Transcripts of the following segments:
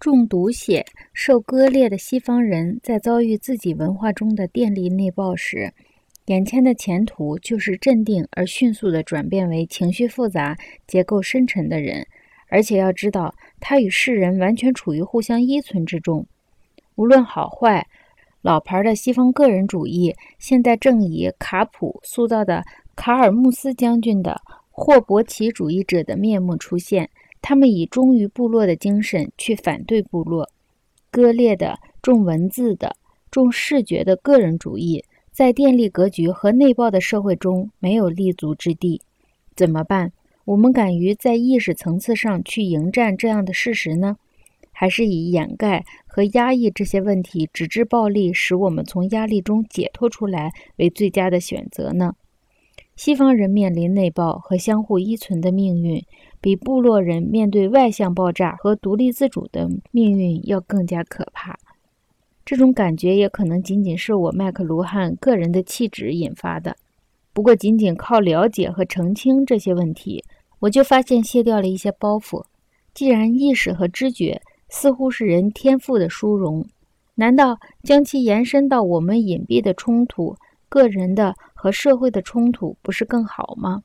中毒血、受割裂的西方人在遭遇自己文化中的电力内爆时，眼前的前途就是镇定而迅速地转变为情绪复杂、结构深沉的人。而且要知道，他与世人完全处于互相依存之中。无论好坏，老牌的西方个人主义现在正以卡普塑造的卡尔穆斯将军的霍伯奇主义者的面目出现。他们以忠于部落的精神去反对部落，割裂的、重文字的、重视觉的个人主义，在电力格局和内爆的社会中没有立足之地。怎么办？我们敢于在意识层次上去迎战这样的事实呢？还是以掩盖和压抑这些问题，直至暴力使我们从压力中解脱出来为最佳的选择呢？西方人面临内爆和相互依存的命运。比部落人面对外向爆炸和独立自主的命运要更加可怕。这种感觉也可能仅仅是我麦克卢汉个人的气质引发的。不过，仅仅靠了解和澄清这些问题，我就发现卸掉了一些包袱。既然意识和知觉似乎是人天赋的殊荣，难道将其延伸到我们隐蔽的冲突、个人的和社会的冲突，不是更好吗？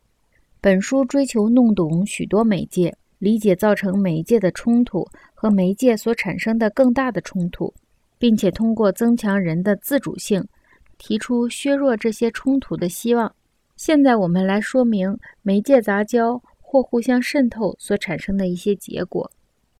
本书追求弄懂许多媒介，理解造成媒介的冲突和媒介所产生的更大的冲突，并且通过增强人的自主性，提出削弱这些冲突的希望。现在我们来说明媒介杂交或互相渗透所产生的一些结果。